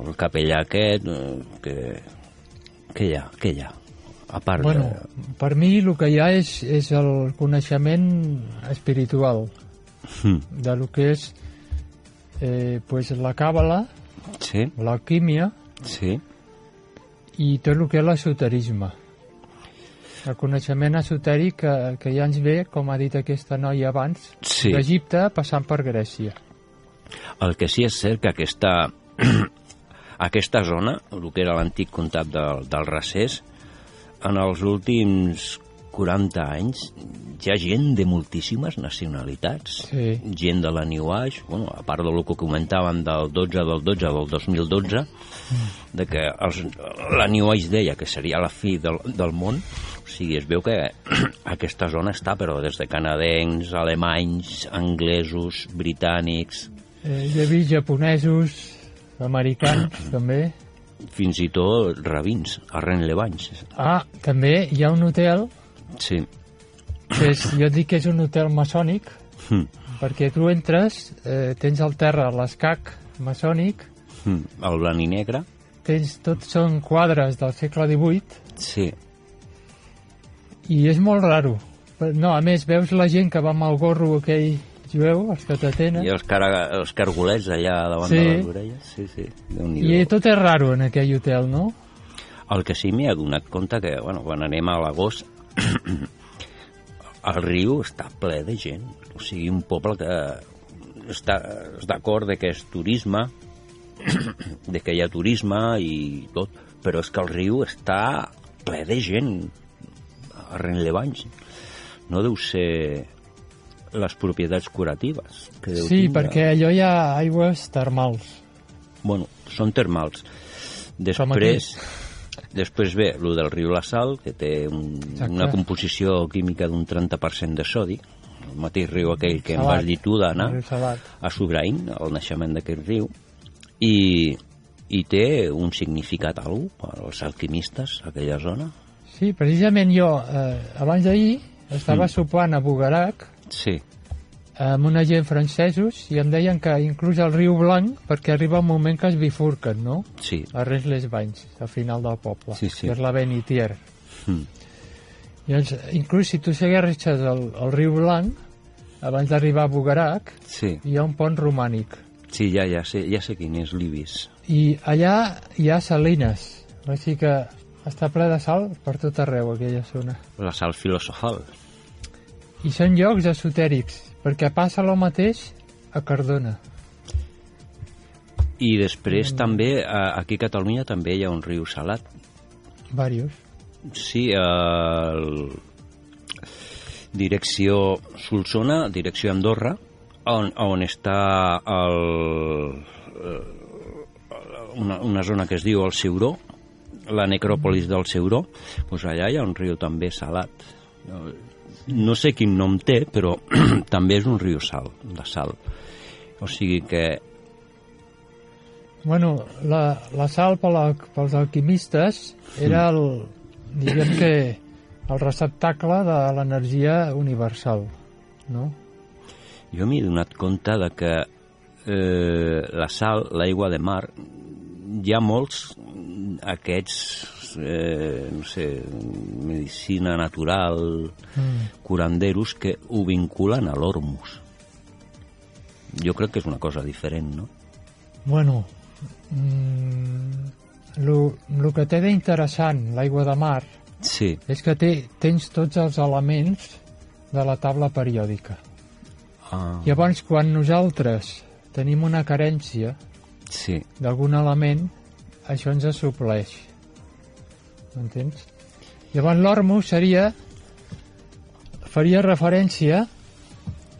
S2: el capellà aquest, eh, que... Què hi ha? Què hi ha? A part
S5: Bueno,
S2: de...
S5: per mi el que hi ha és, és el coneixement espiritual
S2: Hm,
S5: de lo que és eh, pues la càbala,
S2: Sí,
S5: l'alquímia
S2: sí,
S5: i tot el que és l'esoterisme. El coneixement esotèric que, que ja ens ve, com ha dit aquesta noia abans,
S2: sí.
S5: d'Egipte passant per Grècia.
S2: El que sí és cert que aquesta, aquesta zona, el que era l'antic comtat del, del Recés, en els últims 40 anys, hi ha gent de moltíssimes nacionalitats.
S5: Sí.
S2: Gent de la New Age, bueno, a part del que comentàvem del 12 del 12 del 2012, de que els, la New Age deia que seria la fi del, del món, o sigui, es veu que aquesta zona està, però des de canadencs, alemanys, anglesos, britànics,
S5: Eh, hi havia japonesos, americans, també.
S2: fins i tot rabins, arrenlevanys.
S5: Ah, també hi ha un hotel,
S2: Sí.
S5: que és, jo dic que és un hotel maçònic,
S2: Hm.
S5: perquè tu entres, eh, tens al terra l'escac maçònic,
S2: Hm. El blanc i negre,
S5: tens, tots són quadres del segle XVIII,
S2: sí.
S5: i és molt raro. No, a més, veus la gent que va amb el gorro aquell jueu, els que t'atenen,
S2: I els, cara, els cargolets allà davant
S5: Sí.
S2: de les orelles. Sí, sí.
S5: i tot és raro en aquell hotel, no?
S2: El que sí m'he adonat compte que, bueno, quan anem a l'agost, el riu està ple de gent. O sigui, un poble que està d'acord de que és turisme, de que hi ha turisme i tot, però és que el riu està ple de gent a Renlevanys. No deu ser les propietats curatives que deu
S5: Sí,
S2: tindre.
S5: perquè allò hi ha aigües termals.
S2: Bueno, són termals. Després, després ve el del riu La Sal, que té un,
S5: Exacte.
S2: una composició química d'un 30% de sodi, el mateix riu aquell que em
S5: Salat.
S2: vas dir tu d'anar a Sobrain, el naixement d'aquest riu, i, i té un significat algú per als alquimistes, aquella zona.
S5: Sí, precisament jo, eh, abans d'ahir, estava
S2: Mm.
S5: sopant a Bugarac
S2: Sí,
S5: amb una gent francesos i em deien que inclús el riu Blanc, perquè arriba un moment que es bifurquen, no?
S2: sí.
S5: A Res les Banys, al final del poble,
S2: Sí, sí.
S5: que és la Benitier.
S2: Mm.
S5: Llavors, inclús si tu segueixes el, el riu Blanc, abans d'arribar a Bugarac,
S2: Sí,
S5: hi ha un pont romànic.
S2: sí ja, ja, sé, ja sé quin és l'Ibis.
S5: I allà hi ha salines, així que està ple de sal per tot arreu, aquella zona.
S2: La sal filosofal.
S5: I són llocs esotèrics, perquè passa el mateix a Cardona.
S2: I després també, aquí a Catalunya també hi ha un riu salat,
S5: Varios.
S2: Sí, el... direcció Solsona, direcció Andorra, on, on està el... una, una zona que es diu el Ceuró, la necròpolis del Ceuró, doncs allà hi ha un riu també salat. No sé quin nom té, però també és un riu sal, de sal. O sigui que
S5: Bueno, la, la sal per la, pels alquimistes era el, diguem que, el receptacle de l'energia universal, no?
S2: Jo m'he donat compte de que eh, la sal, l'aigua de mar, hi ha molts aquests, eh, no sé, medicina natural,
S5: Mm.
S2: curanderos, que ho vinculen a l'ormus. Jo crec que és una cosa diferent, no?
S5: Bueno, mm, lo, lo que té d'interessant l'aigua de mar
S2: Sí,
S5: és que té, tens tots els elements de la taula periòdica.
S2: ah,
S5: Llavors, quan nosaltres tenim una carència
S2: sí,
S5: d'algun element, això ens supleix. M'entens? Llavors l'ormus seria faria referència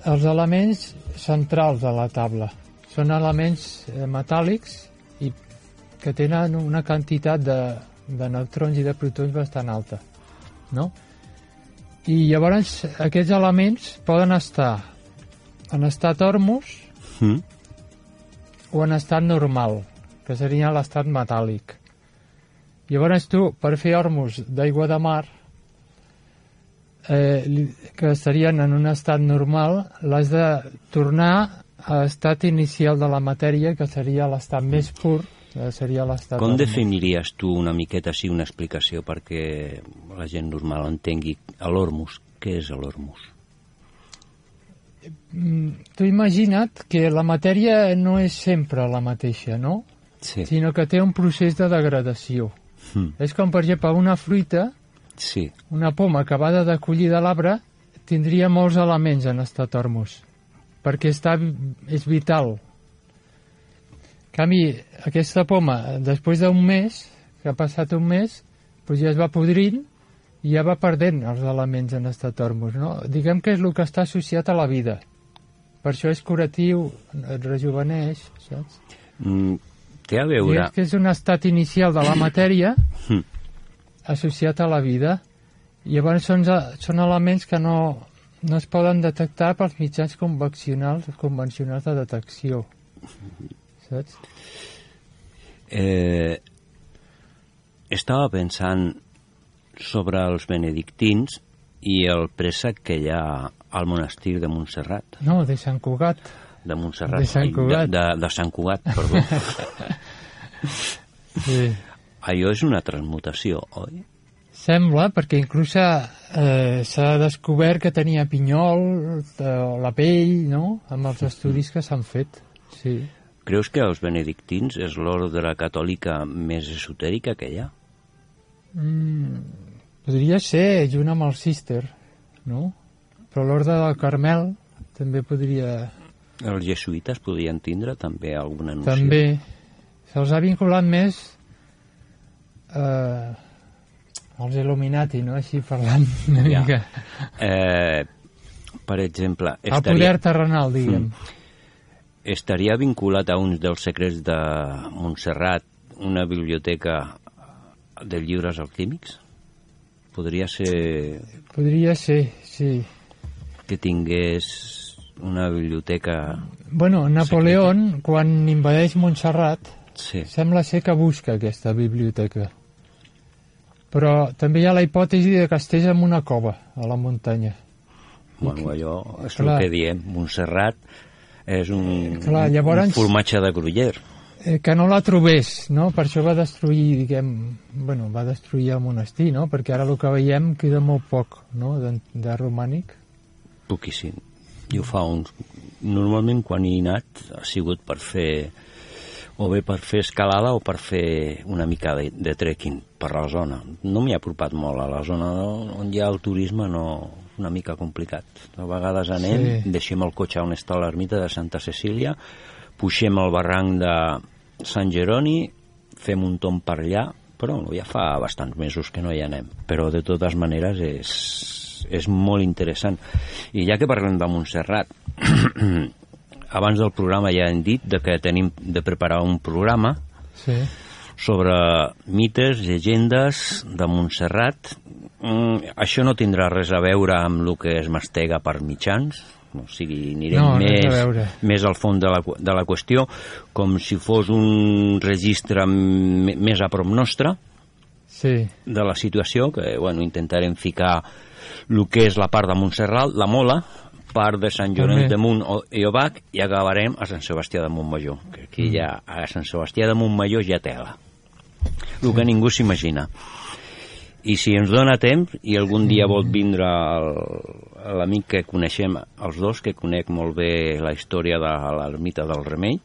S5: als elements centrals de la taula. Són elements eh, metàl·lics i que tenen una quantitat de, de neutrons i de protons bastant alta. No? I llavors aquests elements poden estar en estat ormus
S2: mm,
S5: o en estat normal, que seria l'estat metàl·lic. Llavors tu, per fer ormus d'aigua de mar, eh, que estarien en un estat normal, l'has de tornar a l'estat inicial de la matèria, que seria l'estat més pur, que seria l'estat
S2: Com definiries tu una miqueta així una explicació perquè la gent normal entengui l'ormus? Què és l'ormus?
S5: Mm, Tu imagina't que la matèria no és sempre la mateixa, no?
S2: Sí,
S5: Sinó que té un procés de degradació.
S2: mm,
S5: És com, per exemple, una fruita
S2: sí,
S5: Una poma acabada de collir de l'arbre tindria molts elements en estat ormus, perquè està, és vital. En canvi, aquesta poma, després d'un mes, que ha passat un mes, doncs ja es va podrint i ja va perdent els elements en estat hormos, no? Diguem que és el que està associat a la vida. Per això és curatiu, et rejuveneix, saps?
S2: Mm, té a veure...
S5: és que és un estat inicial de la matèria
S2: Mm.
S5: associat a la vida. I llavors són, són elements que no, no es poden detectar pels mitjans convencionals, convencionals de detecció. Saps?
S2: Eh, estava pensant sobre els benedictins i el préssec que hi ha al monestir de Montserrat.
S5: No, de Sant Cugat.
S2: De Montserrat.
S5: De Sant Cugat.
S2: De, de, de Sant Cugat, perdó.
S5: Sí.
S2: Allò és una transmutació, oi?
S5: Sembla, perquè inclús eh, s'ha descobert que tenia pinyol, eh, la pell, no?, amb els estudis que s'han fet. Sí.
S2: Creus que els benedictins és l'ordre catòlica més esotèrica que hi ha?
S5: Mm, podria ser junt amb el Cister, no? Però l'ordre del Carmel també podria...
S2: Els jesuïtes podrien tindre també alguna noció?
S5: També. Se'ls ha vinculat més eh, als Illuminati, no? Així parlant una
S2: Ja.
S5: mica.
S2: Eh, per exemple,
S5: Al poder terrenal, diguem.
S2: Mm. estaria vinculat a uns dels secrets de Montserrat una biblioteca de llibres alquímics? Podria ser
S5: Podria ser, sí.
S2: que tingués una biblioteca...
S5: Bueno, Napoleón, quan invadeix Montserrat,
S2: Sí,
S5: sembla ser que busca aquesta biblioteca. Però també hi ha la hipòtesi de que estés en una cova, a la muntanya.
S2: bueno, allò és
S5: Clar.
S2: el que diem. Montserrat és un,
S5: Clar, llavors-
S2: un formatge de Gruyère.
S5: Eh, que no la trobés, no? Per això va destruir, diguem, bueno, va destruir el monestir, no? Perquè ara el que veiem queda molt poc, no?, de, de romànic.
S2: Poquíssim. Jo fa uns... Normalment quan hi he anat ha sigut per fer o bé per fer escalada o per fer una mica de, de trekking per la zona. No m'hi he apropat molt a la zona on hi ha el turisme, no, una mica complicat. A vegades anem,
S5: Sí.
S2: sí. deixem el cotxe on està l'ermita de Santa Cecília, puixem el barranc de Sant Jeroni, fem un tomb per allà, però ja fa bastants mesos que no hi anem. Però de totes maneres és, és molt interessant. I ja que parlem de Montserrat, abans del programa ja hem dit de que tenim de preparar un programa
S5: Sí.
S2: sobre mites, llegendes de Montserrat. Mm, això no tindrà res a veure amb el que es mastega per mitjans, o sigui, anirem
S5: No,
S2: més, més al fons de la, de la qüestió, com si fos un registre més a prop nostre,
S5: Sí,
S2: de la situació, que bueno, intentarem ficar el que és la part de Montserrat, la Mola, part de Sant Llorenç
S5: També.
S2: de Munt i Obac, i acabarem a Sant Sebastià de Montmajor, que aquí ja, a Sant Sebastià de Montmajor ja tela. El que ningú s'imagina. I si ens dona temps, i algun dia vol vindre l'amic que coneixem, els dos, que conec molt bé la història de l'ermita del Remei,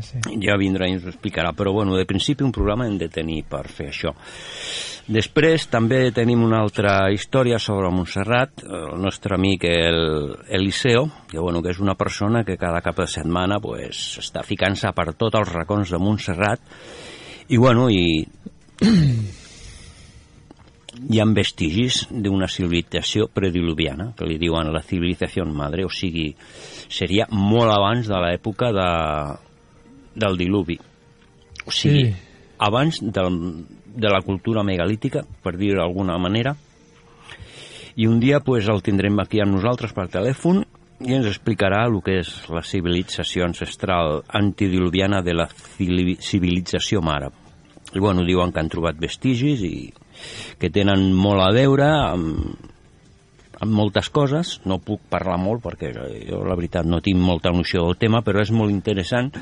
S5: sí.
S2: ja vindrà i ens ho explicarà, però bueno, de principi un programa hem de tenir per fer això. Després també tenim una altra història sobre Montserrat, el nostre amic el Eliseo, que, bueno, que és una persona que cada cap de setmana pues, està ficant-se per tots els racons de Montserrat i bueno, i hi ha vestigis d'una civilització prediluviana, que li diuen la civilització madre, o sigui, seria molt abans de l'època de, del diluvi. O sigui,
S5: Sí.
S2: abans del, de la cultura megalítica, per dir-ho d'alguna manera, i un dia pues, el tindrem aquí amb nosaltres per telèfon i ens explicarà el que és la civilització ancestral antidiluviana de la civili- civilització mare. I bueno, diuen que han trobat vestigis i que tenen molt a veure amb, amb moltes coses, no puc parlar molt perquè jo la veritat no tinc molta noció del tema, però és molt interessant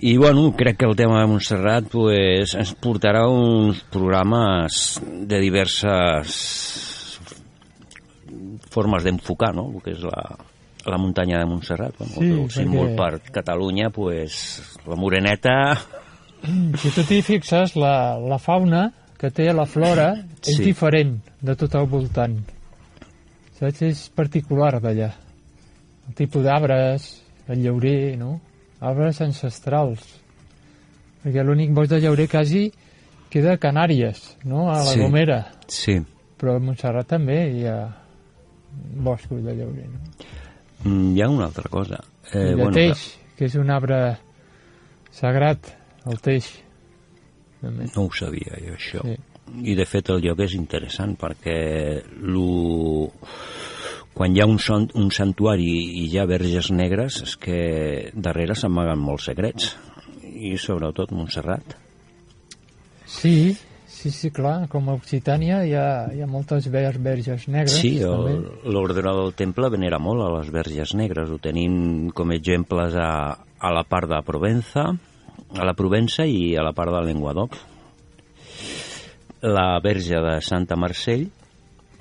S2: i bueno, crec que el tema de Montserrat pues, ens portarà uns programes de diverses formes d'enfocar no? el que és la, la muntanya de Montserrat bueno,
S5: Sí,
S2: el símbol
S5: perquè-
S2: per Catalunya pues, la moreneta
S5: Si tu t'hi fixes, la, la fauna que té la flora és
S2: Sí.
S5: diferent de tot el voltant. Saps? És particular d'allà. El tipus d'arbres, el llaurer, no? Arbres ancestrals. Perquè l'únic bosc de llaurer quasi queda a Canàries, no? A la
S2: Sí.
S5: Gomera.
S2: sí,
S5: però a Montserrat també hi ha boscos de llaurer. No?
S2: Mm, hi ha una altra cosa.
S5: Eh, I de teix, que és un arbre sagrat, el teix. També.
S2: No ho sabia jo, això.
S5: Sí.
S2: I, de fet, el lloc és interessant perquè lo... quan hi ha un, son, un santuari i hi ha verges negres és que darrere s'amaguen molts secrets i sobretot Montserrat.
S5: Sí, sí, sí, clar, com a Occitània hi ha, hi ha moltes ver verges negres.
S2: Sí, l'ordre del temple venera molt a les verges negres. Ho tenim com exemples a, a la part de Provença, a la Provença i a la part de Lenguadoc. La verge de Santa Marcell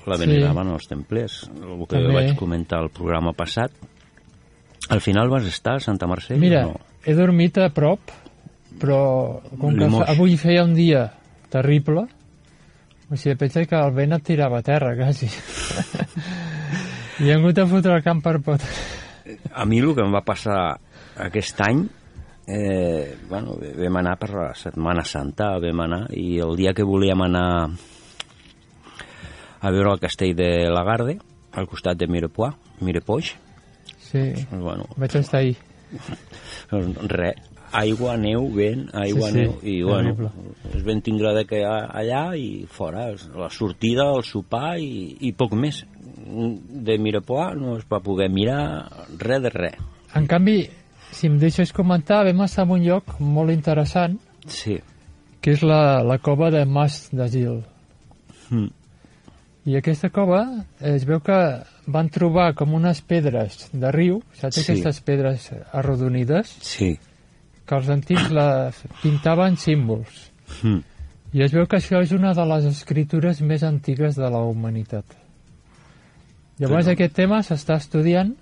S2: la
S5: Sí.
S2: veneraven els templers, el que
S5: També.
S2: vaig comentar al programa passat. Al final vas estar a Santa Marcell
S5: Mira,
S2: no?
S5: he dormit a prop, però com que avui feia un dia terrible, o sigui, pensa que el vent et tirava a terra, quasi. I he hagut de fotre el camp per pot.
S2: A mi el que em va passar aquest any, eh, bueno, vam anar per la Setmana Santa, vam anar, i el dia que volíem anar a veure el castell de Lagarde, al costat de Mirepoix, Mirepoix,
S5: Sí,
S2: doncs, bueno,
S5: vaig estar ahir.
S2: doncs, res, aigua, neu, vent, aigua,
S5: Sí, sí,
S2: neu, i bueno, vam tindre de que allà i fora, la sortida, el sopar i, i poc més. De Mirepoix no es va poder mirar res de res.
S5: En canvi, si em deixes comentar, vam estar en un lloc molt interessant,
S2: Sí.
S5: que és la, la cova de Mas d'Asil.
S2: Mm.
S5: I aquesta cova es veu que van trobar com unes pedres de riu, saps
S2: Sí.
S5: aquestes pedres arrodonides,
S2: Sí.
S5: que els antics la pintaven símbols.
S2: Mm.
S5: I es veu que això és una de les escritures més antigues de la humanitat. Llavors
S2: Però-
S5: aquest tema s'està estudiant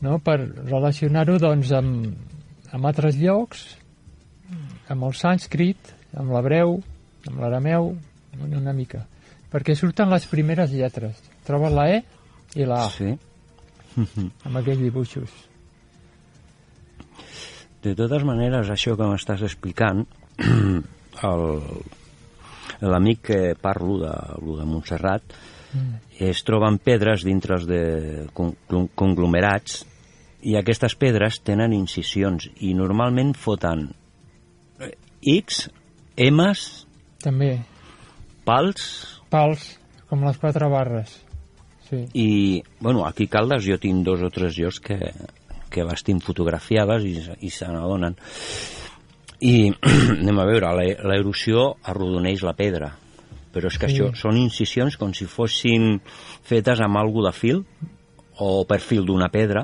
S5: no, per relacionar-ho doncs, amb, amb altres llocs, amb el sànscrit, amb l'hebreu, amb l'arameu, una mica. Perquè surten les primeres lletres. Trobes la E i la A,
S2: Sí.
S5: amb aquells dibuixos.
S2: De totes maneres, això que m'estàs explicant, l'amic que parlo de, de Montserrat, es troben pedres dintre de con- con- conglomerats i aquestes pedres tenen incisions i normalment foten eh, X, M's,
S5: També,
S2: pals
S5: pals, com les quatre barres. Sí.
S2: i, bueno, aquí Caldes jo tinc dos o tres llocs que, que les tinc fotografiades i, i se n'adonen i anem a veure, la- l'erosió arrodoneix la pedra però és que
S5: Sí.
S2: això són incisions com si fossin fetes amb algú de fil o per fil d'una pedra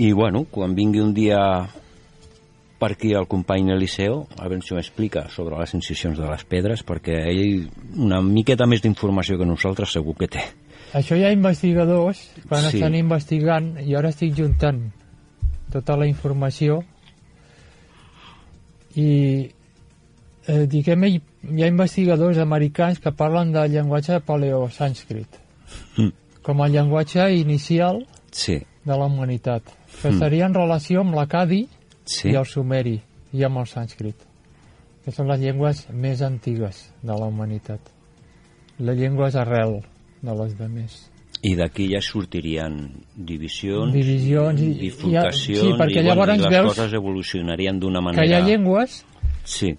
S2: i bueno, quan vingui un dia per aquí el company Eliseo, a veure si m'explica sobre les incisions de les pedres, perquè ell una miqueta més d'informació que nosaltres segur que té.
S5: Això hi ha investigadors que
S2: Sí.
S5: estan investigant i ara estic juntant tota la informació i eh, diguem hi, hi ha investigadors americans que parlen del llenguatge paleosànscrit
S2: Mm.
S5: com a llenguatge inicial
S2: Sí,
S5: de la humanitat que
S2: Mm.
S5: estaria en relació amb l'acadi
S2: sí.
S5: i el sumeri i amb el sànscrit que són les llengües més antigues de la humanitat les llengües arrel de les demés
S2: I d'aquí ja sortirien divisions,
S5: Divisions i-
S2: bifurcacions,
S5: i- sí, perquè
S2: i,
S5: llavors
S2: i les
S5: veus
S2: coses evolucionarien d'una
S5: que
S2: manera...
S5: hi ha llengües
S2: Sí,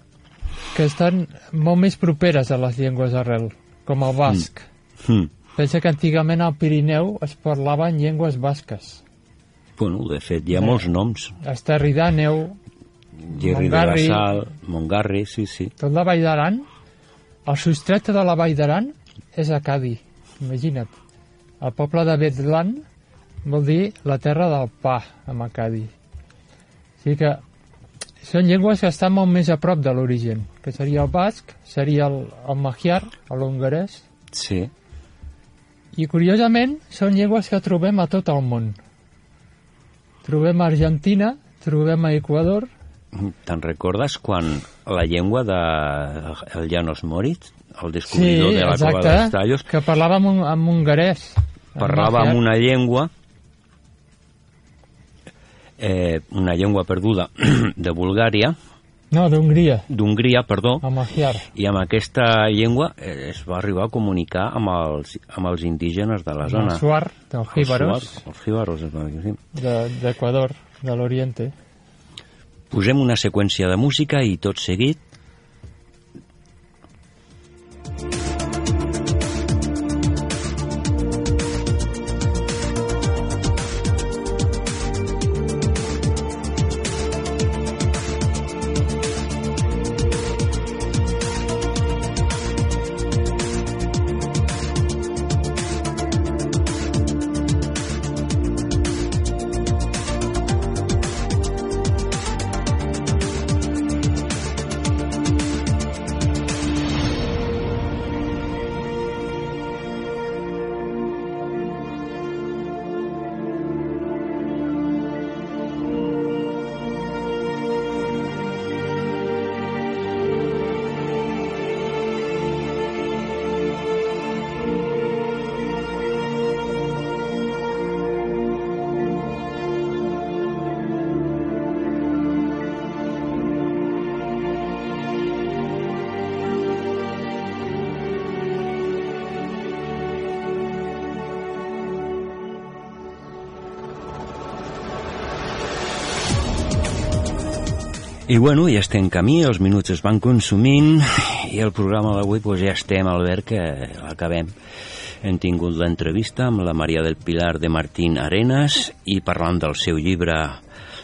S5: que estan molt més properes a les llengües arrel, com el basc.
S2: mm.
S5: Pensa que antigament al Pirineu es parlaven llengües basques.
S2: Bueno, de fet, hi ha molts noms.
S5: Esterri d'Àneu,
S2: Gerri de la Sal, Montgarri, sí, sí.
S5: tot la Vall d'Aran, el substrat de la Vall d'Aran és Acadi, imagina't. El poble de Betlan vol dir la terra del pa, amb Acadi. O sigui que són llengües que estan molt més a prop de l'origen, que seria el basc, seria el, el magiar, l'hongarès,
S2: Sí,
S5: i curiosament són llengües que trobem a tot el món. Trobem a Argentina, trobem a Equador,
S2: Te'n recordes quan la llengua de el Janos Moritz, el descobridor de la cova dels tallos,
S5: que parlava amb, un, amb hongarès.
S2: parlava amb una llengua eh, una llengua perduda de Bulgària
S5: No, d'Hongria,
S2: d'Hongria, perdó,
S5: a Magyar.
S2: i amb aquesta llengua eh, es va arribar a comunicar amb els, amb els indígenes de la zona.
S5: El Suar, dels jíbaros,
S2: Els jíbaros, es va dir, sí.
S5: de- d'Equador, de l'Oriente.
S2: Posem una seqüència de música i tot seguit I bueno, ja estem camí, els minuts es van consumint i el programa d'avui pues, ja estem, Albert, que l'acabem. Hem tingut l'entrevista amb la Maria del Pilar de Martín Arenas i parlant del seu llibre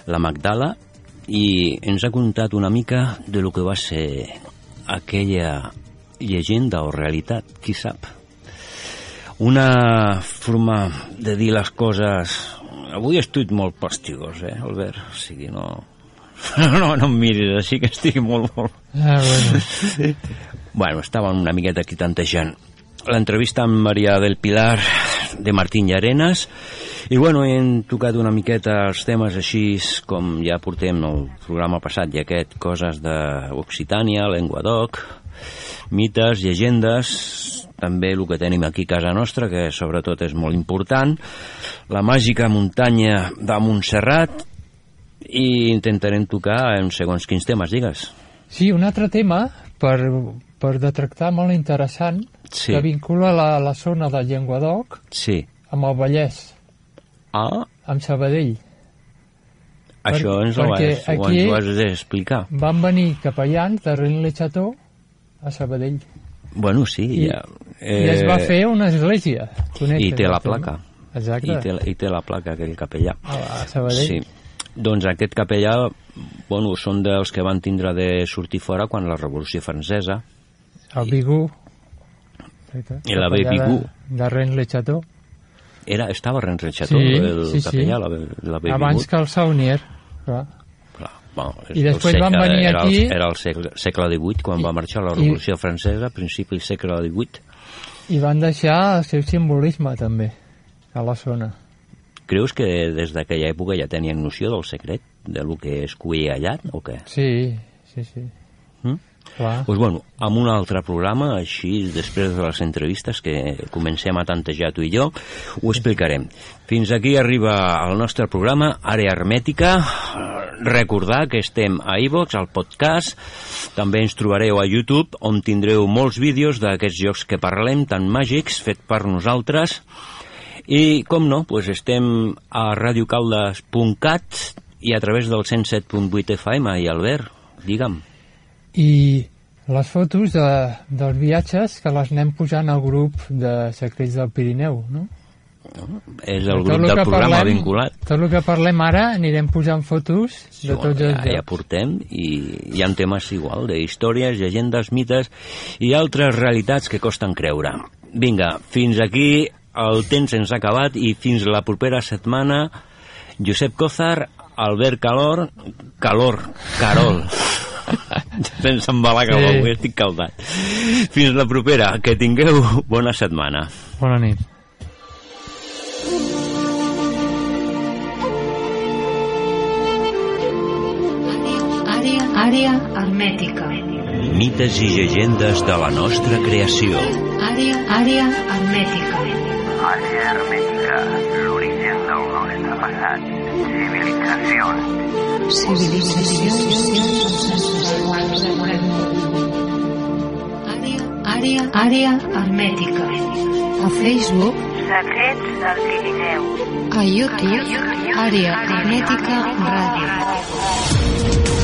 S2: La Magdala i ens ha contat una mica de lo que va ser aquella llegenda o realitat, qui sap. Una forma de dir les coses... Avui estic molt pastigós, eh, Albert? O sigui, no... No, no em miris així, que estic molt, molt...
S5: Ah, bueno.
S2: Bueno, estàvem una miqueta aquí tantejant. L'entrevista amb Maria del Pilar de Martín i Arenas i bueno, hem tocat una miqueta els temes així com ja portem el programa passat i aquest, coses d'Occitània, Lenguadoc, mites, llegendes, també el que tenim aquí a casa nostra, que sobretot és molt important, la màgica muntanya de Montserrat i intentarem tocar en segons quins temes, digues.
S5: Sí, un altre tema per, per de tractar molt interessant
S2: Sí.
S5: que vincula la, la zona de Llenguadoc
S2: Sí.
S5: amb el Vallès,
S2: Ah,
S5: amb Sabadell.
S2: això ens ho has, ho ens ho has d'explicar.
S5: Van venir capellans de Rennes-le-Château a Sabadell.
S2: Bueno, sí,
S5: I-
S2: ja.
S5: I es va fer una església. Coneixes
S2: I té la placa.
S5: Exacte.
S2: I té, I té la placa, aquell capellà.
S5: A Sabadell.
S2: Sí. Doncs aquest capellà, bueno, són dels que van tindre de sortir fora quan la Revolució Francesa
S5: El Bigú.
S2: I la Bigú.
S5: De, de Rennes-le-Château.
S2: era, estava a Rennes Chateau,
S5: Sí,
S2: el
S5: sí, sí.
S2: capellà, la, la
S5: Abans que el Saunier. Clar.
S2: Clar, bueno,
S5: I després van
S2: segle-
S5: venir
S2: era
S5: aquí-
S2: El, era el segle, segle XVIII, quan va marxar la
S5: i-
S2: Revolució Francesa, a principi del segle XVIII.
S5: I van deixar el seu simbolisme també a la zona.
S2: Creus que des d'aquella època ja tenien noció del secret, de lo que es cuia allà, o què?
S5: Sí, sí, sí.
S2: Mm?
S5: Clar.
S2: Doncs bueno, amb un altre programa, així després de les entrevistes que comencem a tantejar tu i jo, ho explicarem. Fins aquí arriba el nostre programa, Àrea Hermètica. Recordar que estem a iVox, al podcast, també ens trobareu a YouTube, on tindreu molts vídeos d'aquests jocs que parlem, tan màgics, fet per nosaltres. I, com no, doncs estem a radiocaldes.cat i a través del 107.8 FM. I Albert, digue'm.
S5: I les fotos de, dels viatges que les anem posant al grup de Secrets del Pirineu, no?
S2: És el grup
S5: lo
S2: del programa
S5: parlem-
S2: vinculat.
S5: Tot el que parlem ara anirem posant fotos de tots els
S2: ja, ja
S5: llocs.
S2: portem i hi ha temes igual, de històries, llegendes, mites i altres realitats que costen creure. Vinga, fins aquí el temps ens ha acabat i fins la propera setmana Josep Cózar, Albert Calor, Calor, Carol. Sense embalar que
S5: Sí.
S2: avui estic caldat. Fins la propera, que tingueu bona setmana.
S5: Bona nit.
S1: Àrea, àrea hermètica.
S3: Mites i llegendes de la nostra creació.
S1: Àrea, àrea hermètica.
S4: Àrea hermètica, l'origen del nostre passat. Civil civilizacions.
S1: Àrea, àrea, àrea hermètica. A Facebook,
S7: Secrets del Pirineu.
S1: a YouTube, àrea hermètica ràdio.